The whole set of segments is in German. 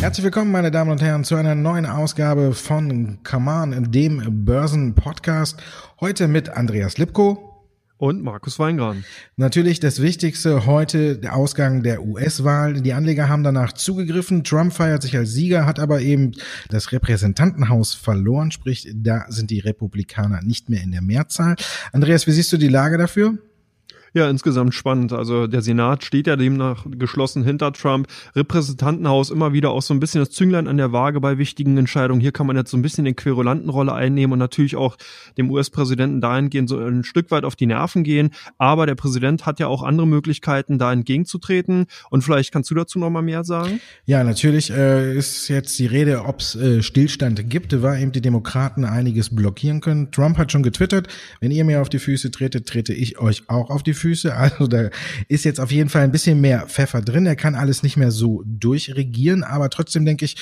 Herzlich willkommen, meine Damen und Herren, zu einer neuen Ausgabe von Kaman, dem Börsen-Podcast. Heute mit Andreas Lipko. Und Markus Weingran. Natürlich das Wichtigste heute, der Ausgang der US-Wahl. Die Anleger haben danach zugegriffen. Trump feiert sich als Sieger, hat aber eben das Repräsentantenhaus verloren, sprich, da sind die Republikaner nicht mehr in der Mehrzahl. Andreas, wie siehst du die Lage dafür? Ja, insgesamt spannend. Also der Senat steht ja demnach geschlossen hinter Trump. Repräsentantenhaus immer wieder auch so ein bisschen das Zünglein an der Waage bei wichtigen Entscheidungen. Hier kann man jetzt so ein bisschen den Querulantenrolle einnehmen und natürlich auch dem US-Präsidenten dahingehend so ein Stück weit auf die Nerven gehen. Aber der Präsident hat ja auch andere Möglichkeiten, da entgegenzutreten. Und vielleicht kannst du dazu noch mal mehr sagen? Ja, natürlich äh, ist jetzt die Rede, ob es äh, Stillstand gibt, war eben die Demokraten einiges blockieren können. Trump hat schon getwittert, wenn ihr mir auf die Füße tretet, trete ich euch auch auf die Füße. Füße. Also da ist jetzt auf jeden Fall ein bisschen mehr Pfeffer drin. Er kann alles nicht mehr so durchregieren, aber trotzdem denke ich,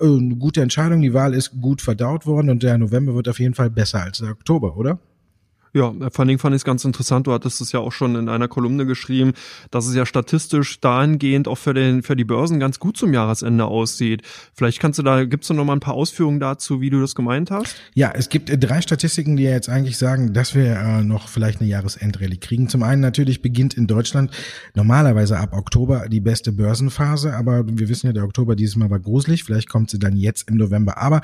äh, eine gute Entscheidung. Die Wahl ist gut verdaut worden und der November wird auf jeden Fall besser als der Oktober, oder? Ja, vor allen Dingen fand ich es ganz interessant. Du hattest es ja auch schon in einer Kolumne geschrieben, dass es ja statistisch dahingehend auch für, den, für die Börsen ganz gut zum Jahresende aussieht. Vielleicht kannst du da, gibst du noch mal ein paar Ausführungen dazu, wie du das gemeint hast? Ja, es gibt drei Statistiken, die ja jetzt eigentlich sagen, dass wir äh, noch vielleicht eine Jahresendrallye kriegen. Zum einen natürlich beginnt in Deutschland normalerweise ab Oktober die beste Börsenphase, aber wir wissen ja, der Oktober dieses Mal war gruselig. Vielleicht kommt sie dann jetzt im November. Aber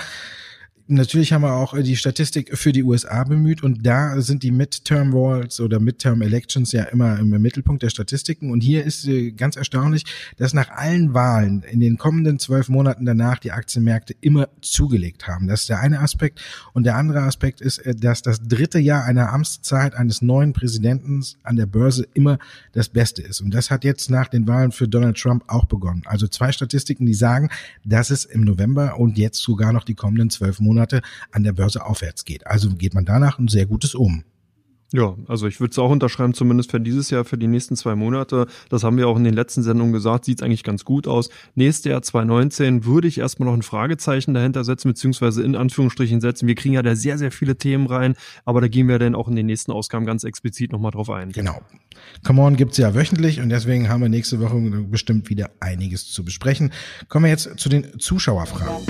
Natürlich haben wir auch äh, die Statistik für die USA bemüht und da sind die Midterm Walls oder Midterm Elections ja immer im Mittelpunkt der Statistiken. Und hier ist äh, ganz erstaunlich, dass nach allen Wahlen in den kommenden zwölf Monaten danach die Aktienmärkte immer zugelegt haben. Das ist der eine Aspekt. Und der andere Aspekt ist, äh, dass das dritte Jahr einer Amtszeit eines neuen Präsidenten an der Börse immer das Beste ist. Und das hat jetzt nach den Wahlen für Donald Trump auch begonnen. Also zwei Statistiken, die sagen, dass es im November und jetzt sogar noch die kommenden zwölf Monate Monate an der Börse aufwärts geht. Also geht man danach ein sehr gutes Um. Ja, also ich würde es auch unterschreiben, zumindest für dieses Jahr, für die nächsten zwei Monate. Das haben wir auch in den letzten Sendungen gesagt, sieht eigentlich ganz gut aus. Nächstes Jahr 2019 würde ich erstmal noch ein Fragezeichen dahinter setzen, beziehungsweise in Anführungsstrichen setzen. Wir kriegen ja da sehr, sehr viele Themen rein, aber da gehen wir dann auch in den nächsten Ausgaben ganz explizit nochmal drauf ein. Genau. Come On gibt's ja wöchentlich und deswegen haben wir nächste Woche bestimmt wieder einiges zu besprechen. Kommen wir jetzt zu den Zuschauerfragen.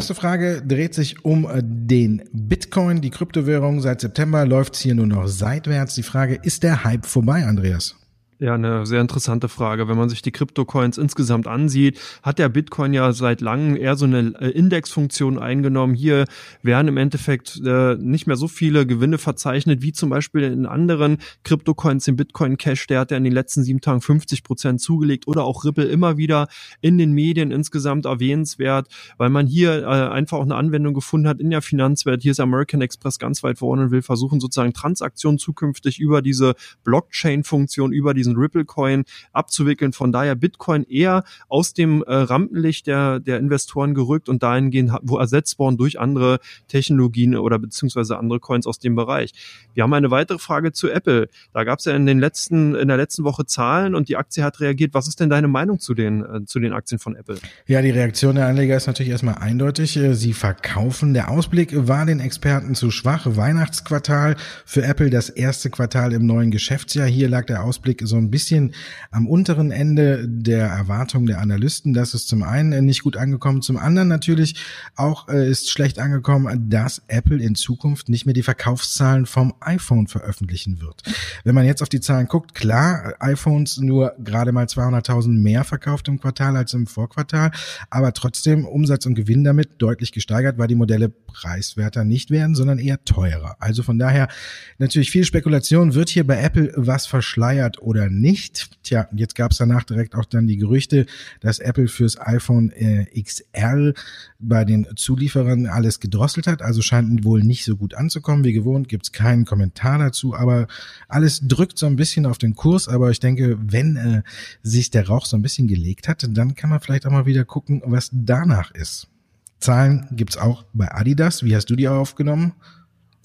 Erste Frage dreht sich um äh, den Bitcoin, die Kryptowährung. Seit September läuft es hier nur noch seitwärts. Die Frage, ist der Hype vorbei, Andreas? Ja, eine sehr interessante Frage. Wenn man sich die Kryptocoins insgesamt ansieht, hat der Bitcoin ja seit langem eher so eine äh, Indexfunktion eingenommen. Hier werden im Endeffekt äh, nicht mehr so viele Gewinne verzeichnet, wie zum Beispiel in anderen Kryptocoins, den Bitcoin Cash, der hat ja in den letzten sieben Tagen 50 Prozent zugelegt oder auch Ripple immer wieder in den Medien insgesamt erwähnenswert, weil man hier äh, einfach auch eine Anwendung gefunden hat in der Finanzwelt. Hier ist American Express ganz weit vorne und will versuchen, sozusagen Transaktionen zukünftig über diese Blockchain-Funktion, über diesen diesen Ripple-Coin abzuwickeln. Von daher Bitcoin eher aus dem äh, Rampenlicht der, der Investoren gerückt und dahingehend wo ersetzt worden durch andere Technologien oder beziehungsweise andere Coins aus dem Bereich. Wir haben eine weitere Frage zu Apple. Da gab es ja in den letzten, in der letzten Woche Zahlen und die Aktie hat reagiert. Was ist denn deine Meinung zu den, äh, zu den Aktien von Apple? Ja, die Reaktion der Anleger ist natürlich erstmal eindeutig. Äh, sie verkaufen. Der Ausblick war den Experten zu schwach. Weihnachtsquartal für Apple das erste Quartal im neuen Geschäftsjahr. Hier lag der Ausblick so ein bisschen am unteren Ende der Erwartungen der Analysten. Das ist zum einen nicht gut angekommen, zum anderen natürlich auch äh, ist schlecht angekommen, dass Apple in Zukunft nicht mehr die Verkaufszahlen vom iPhone veröffentlichen wird. Wenn man jetzt auf die Zahlen guckt, klar, iPhones nur gerade mal 200.000 mehr verkauft im Quartal als im Vorquartal, aber trotzdem Umsatz und Gewinn damit deutlich gesteigert, weil die Modelle preiswerter nicht werden, sondern eher teurer. Also von daher natürlich viel Spekulation. Wird hier bei Apple was verschleiert oder nicht. Tja, jetzt gab es danach direkt auch dann die Gerüchte, dass Apple fürs iPhone äh, XR bei den Zulieferern alles gedrosselt hat. Also scheint wohl nicht so gut anzukommen. Wie gewohnt gibt es keinen Kommentar dazu, aber alles drückt so ein bisschen auf den Kurs. Aber ich denke, wenn äh, sich der Rauch so ein bisschen gelegt hat, dann kann man vielleicht auch mal wieder gucken, was danach ist. Zahlen gibt's auch bei Adidas. Wie hast du die aufgenommen?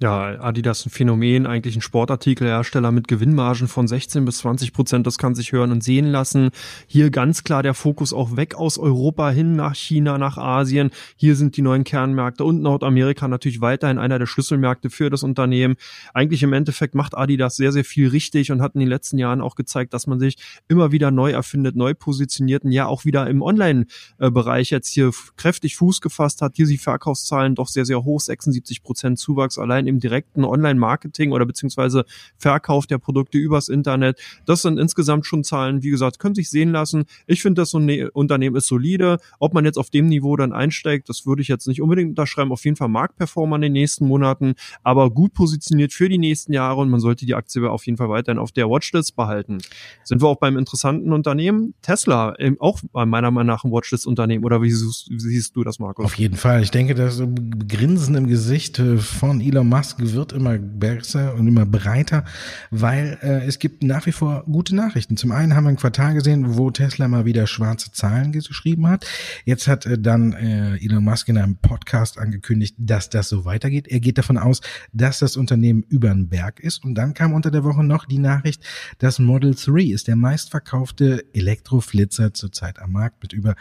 Ja, Adidas ein Phänomen, eigentlich ein Sportartikelhersteller mit Gewinnmargen von 16 bis 20 Prozent, das kann sich hören und sehen lassen. Hier ganz klar der Fokus auch weg aus Europa hin nach China, nach Asien. Hier sind die neuen Kernmärkte und Nordamerika natürlich weiterhin einer der Schlüsselmärkte für das Unternehmen. Eigentlich im Endeffekt macht Adidas sehr, sehr viel richtig und hat in den letzten Jahren auch gezeigt, dass man sich immer wieder neu erfindet, neu positioniert und ja auch wieder im Online-Bereich jetzt hier kräftig Fuß gefasst hat. Hier die Verkaufszahlen doch sehr, sehr hoch, 76 Prozent Zuwachs allein sein im direkten Online-Marketing oder beziehungsweise Verkauf der Produkte übers Internet. Das sind insgesamt schon Zahlen, wie gesagt, können sich sehen lassen. Ich finde, das Unternehmen ist solide. Ob man jetzt auf dem Niveau dann einsteigt, das würde ich jetzt nicht unbedingt unterschreiben. Auf jeden Fall Marktperformer in den nächsten Monaten, aber gut positioniert für die nächsten Jahre und man sollte die Aktie auf jeden Fall weiterhin auf der Watchlist behalten. Sind wir auch beim interessanten Unternehmen Tesla, auch meiner Meinung nach ein Watchlist-Unternehmen oder wie siehst, du das, Markus? Auf jeden Fall. Ich denke, das Grinsen im Gesicht äh, von Elon Musk Musk wird immer besser und immer breiter, weil äh, es gibt nach wie vor gute Nachrichten. Zum einen haben wir ein Quartal gesehen, wo Tesla mal wieder schwarze Zahlen geschrieben hat. Jetzt hat äh, dann äh, Elon Musk in einem Podcast angekündigt, dass das so weitergeht. Er geht davon aus, dass das Unternehmen über den Berg ist. Und dann kam unter der Woche noch die Nachricht, dass Model 3 ist der meistverkaufte Elektroflitzer zurzeit am Markt mit über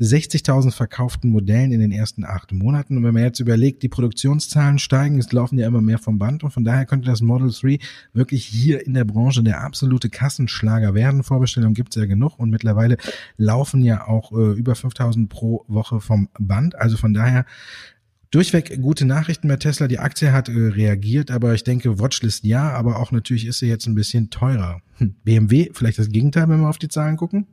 60.000 verkauften Modellen in den ersten acht Monaten. Und wenn man jetzt überlegt, die Produktionszahlen steigen, es laufen laufen ja immer mehr vom Band und von daher könnte das Model 3 wirklich hier in der Branche der absolute Kassenschlager werden. Vorbestellungen gibt es ja genug und mittlerweile laufen ja auch äh, über 5000 pro Woche vom Band. Also von daher Durchweg gute Nachrichten bei Tesla. Die Aktie hat äh, reagiert, aber ich denke, Watchlist ja, aber auch natürlich ist sie jetzt ein bisschen teurer. Hm. BMW, vielleicht das Gegenteil, wenn wir auf die Zahlen gucken?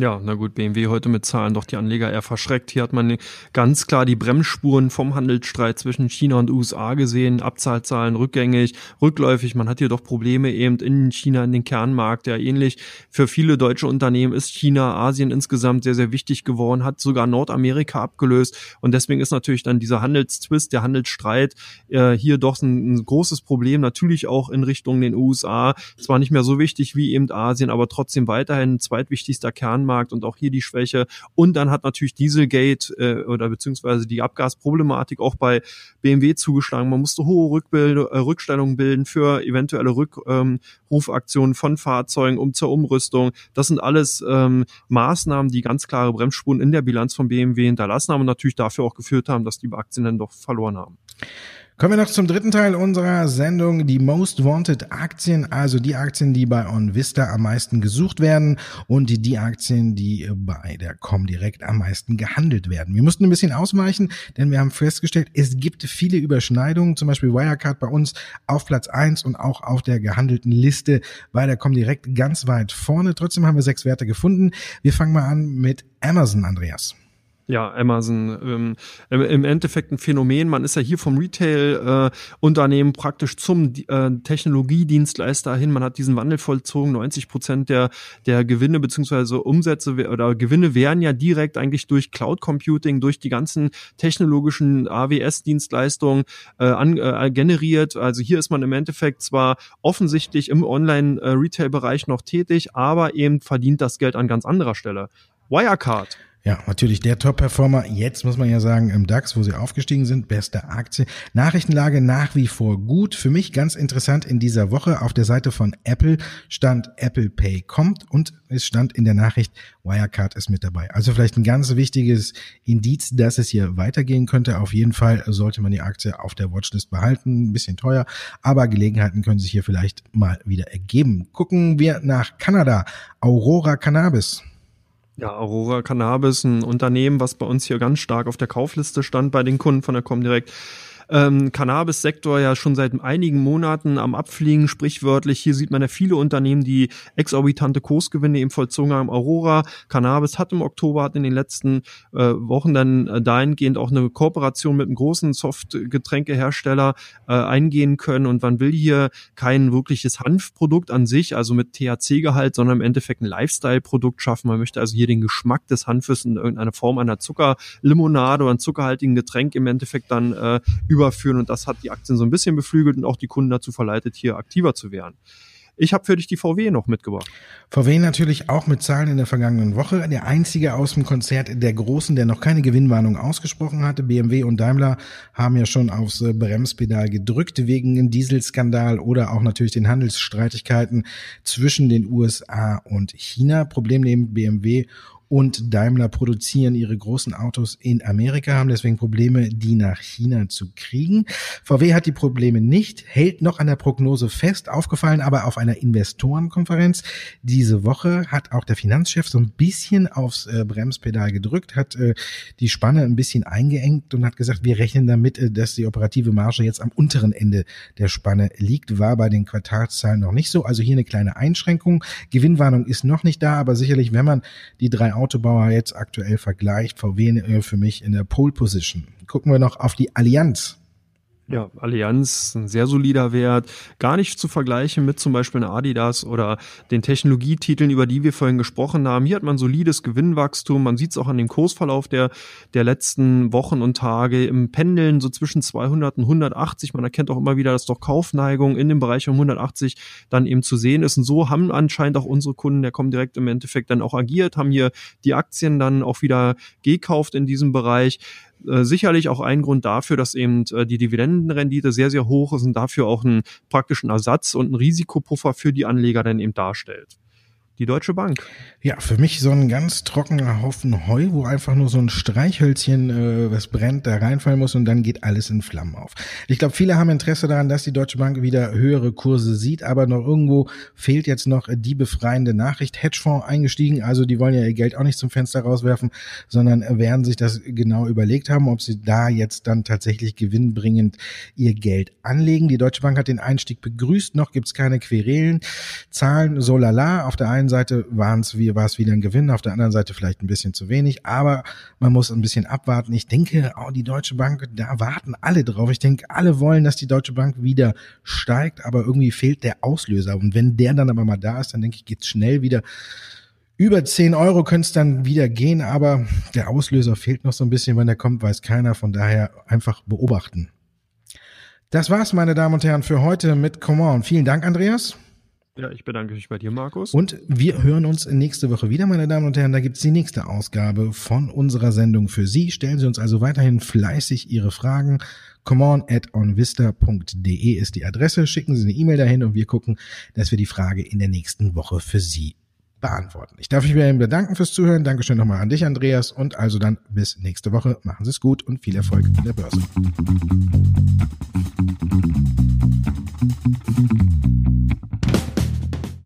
Ja, na gut, BMW heute mit Zahlen doch die Anleger eher verschreckt. Hier hat man ganz klar die Bremsspuren vom Handelsstreit zwischen China und USA gesehen. Abzahlzahlen rückgängig, rückläufig. Man hat hier doch Probleme eben in China, in den Kernmarkt. Ja, ähnlich für viele deutsche Unternehmen ist China, Asien insgesamt sehr, sehr wichtig geworden, hat sogar Nordamerika abgelöst. Und deswegen ist natürlich dann dieser Handelszwist, der Handelsstreit äh, hier doch ein, ein großes Problem. Natürlich auch in Richtung den USA. Zwar nicht mehr so wichtig wie eben Asien, aber trotzdem weiterhin zweitwichtigster Kernmarkt Binnenmarkt und auch hier die Schwäche. Und dann hat natürlich Dieselgate äh, oder beziehungsweise die Abgasproblematik auch bei BMW zugeschlagen. Man musste hohe Rückbild äh, Rückstellungen bilden für eventuelle Rückrufaktionen ähm, von Fahrzeugen um zur Umrüstung. Das sind alles ähm, Maßnahmen, die ganz klare Bremsspuren in der Bilanz von BMW hinterlassen haben und natürlich dafür auch geführt haben, dass die Aktien dann doch verloren haben. Kommen wir noch zum dritten Teil unserer Sendung, die Most Wanted Aktien, also die Aktien, die bei OnVista am meisten gesucht werden und die, Aktien, die bei der Comdirect am meisten gehandelt werden. Wir mussten ein bisschen ausweichen, denn wir haben festgestellt, es gibt viele Überschneidungen, zum Beispiel Wirecard bei uns auf Platz eins und auch auf der gehandelten Liste bei der Comdirect ganz weit vorne. Trotzdem haben wir sechs Werte gefunden. Wir fangen mal an mit Amazon, Andreas. Ja, Amazon ähm, im Endeffekt ein Phänomen. Man ist ja hier vom Retail-Unternehmen äh, praktisch zum äh, Technologiedienstleister hin. Man hat diesen Wandel vollzogen. 90 Prozent der der Gewinne beziehungsweise Umsätze oder Gewinne werden ja direkt eigentlich durch Cloud Computing, durch die ganzen technologischen AWS-Dienstleistungen äh, äh, generiert. Also hier ist man im Endeffekt zwar offensichtlich im Online-Retail-Bereich noch tätig, aber eben verdient das Geld an ganz anderer Stelle. Wirecard ja, natürlich der Top-Performer. Jetzt muss man ja sagen, im DAX, wo sie aufgestiegen sind, beste Aktie. Nachrichtenlage nach wie vor gut. Für mich ganz interessant in dieser Woche auf der Seite von Apple stand Apple Pay kommt und es stand in der Nachricht Wirecard ist mit dabei. Also vielleicht ein ganz wichtiges Indiz, dass es hier weitergehen könnte. Auf jeden Fall sollte man die Aktie auf der Watchlist behalten. Ein bisschen teuer, aber Gelegenheiten können sich hier vielleicht mal wieder ergeben. Gucken wir nach Kanada. Aurora Cannabis. Ja, Aurora Cannabis, ein Unternehmen, was bei uns hier ganz stark auf der Kaufliste stand bei den Kunden von der Comdirect ähm, Cannabis-Sektor ja schon seit einigen Monaten am Abfliegen, sprichwörtlich. Hier sieht man ja viele Unternehmen, die exorbitante Kursgewinne im vollzogen haben. Aurora Cannabis hat im Oktober, hat in den letzten äh, Wochen dann äh, dahingehend auch eine Kooperation mit einem großen Softgetränkehersteller äh, eingehen können und man will hier kein wirkliches Hanfprodukt an sich, also mit THC-Gehalt, sondern im Endeffekt ein Lifestyle-Produkt schaffen. Man möchte also hier den Geschmack des Hanfes in irgendeiner Form einer Zuckerlimonade oder einem zuckerhaltigen Getränk im Endeffekt dann äh, überführen und das hat die Aktien so ein bisschen beflügelt und auch die Kunden dazu verleitet, hier aktiver zu werden. Ich habe für dich die VW noch mitgebracht. VW natürlich auch mit Zahlen in der vergangenen Woche. Der einzige aus dem Konzert der Großen, der noch keine Gewinnwarnung ausgesprochen hatte. BMW und Daimler haben ja schon aufs äh, Bremspedal gedrückt wegen dem Dieselskandal oder auch natürlich den Handelsstreitigkeiten zwischen den USA und China. Problem neben BMW und Daimler produzieren ihre großen Autos in Amerika, haben deswegen Probleme, die nach China zu kriegen. VW hat die Probleme nicht, hält noch an der Prognose fest, aufgefallen aber auf einer Investorenkonferenz diese Woche hat auch der Finanzchef so ein bisschen aufs äh, Bremspedal gedrückt, hat äh, die Spanne ein bisschen eingeengt und hat gesagt, wir rechnen damit, äh, dass die operative Marge jetzt am unteren Ende der Spanne liegt, war bei den Quartalszahlen noch nicht so, also hier eine kleine Einschränkung. Gewinnwarnung ist noch nicht da, aber sicherlich, wenn man die drei Autobauer jetzt aktuell vergleicht, VW für mich in der Pole Position. Gucken wir noch auf die Allianz. Ja, Allianz, ein sehr solider Wert, gar nicht zu vergleichen mit zum Beispiel einer Adidas oder den Technologietiteln, über die wir vorhin gesprochen haben. Hier hat man solides Gewinnwachstum, man sieht es auch an dem Kursverlauf der, der letzten Wochen und Tage im Pendeln so zwischen 200 und 180. Man erkennt auch immer wieder, dass doch Kaufneigung in dem Bereich um 180 dann eben zu sehen ist. Und so haben anscheinend auch unsere Kunden, der kommen direkt im Endeffekt dann auch agiert, haben hier die Aktien dann auch wieder gekauft in diesem Bereich. Äh, sicherlich auch ein Grund dafür, dass eben äh, die Dividendenrendite sehr, sehr hoch ist und dafür auch einen praktischen Ersatz und einen Risikopuffer für die Anleger dann eben darstellt die Deutsche Bank. Ja, für mich so ein ganz trockener Haufen Heu, wo einfach nur so ein Streichhölzchen, äh, was brennt, da reinfallen muss und dann geht alles in Flammen auf. Ich glaube, viele haben Interesse daran, dass die Deutsche Bank wieder höhere Kurse sieht, aber noch irgendwo fehlt jetzt noch die befreiende Nachricht. Hedgefonds eingestiegen, also die wollen ja ihr Geld auch nicht zum Fenster rauswerfen, sondern werden sich das genau überlegt haben, ob sie da jetzt dann tatsächlich gewinnbringend ihr Geld anlegen. Die Deutsche Bank hat den Einstieg begrüßt, noch gibt's keine Querelen. Zahlen so lala. Auf der einen einen Seite waren es wie, war es wieder ein Gewinn, auf der anderen Seite vielleicht ein bisschen zu wenig, aber man muss ein bisschen abwarten. Ich denke, oh, die Deutsche Bank, da warten alle drauf. Ich denke, alle wollen, dass die Deutsche Bank wieder steigt, aber irgendwie fehlt der Auslöser. Und wenn der dann aber mal da ist, dann denke ich, geht's schnell wieder. Über 10 Euro könnte es dann wieder gehen, aber der Auslöser fehlt noch so ein bisschen. Wenn der kommt, weiß keiner. Von daher einfach beobachten. Das war's, meine Damen und Herren, für heute mit Come On. Vielen Dank, Andreas. Ja, ich bedanke mich bei dir, Markus. Und wir hören uns nächste Woche wieder, meine Damen und Herren. Da gibt's die nächste Ausgabe von unserer Sendung für Sie. Stellen Sie uns also weiterhin fleißig Ihre Fragen. Come on at onvista.de ist die Adresse. Schicken Sie eine E-Mail dahin und wir gucken, dass wir die Frage in der nächsten Woche für Sie beantworten. Ich darf mich bei Ihnen bedanken fürs Zuhören. Dankeschön nochmal an dich, Andreas. Und also dann bis nächste Woche. Machen Sie es gut und viel Erfolg in der Börse.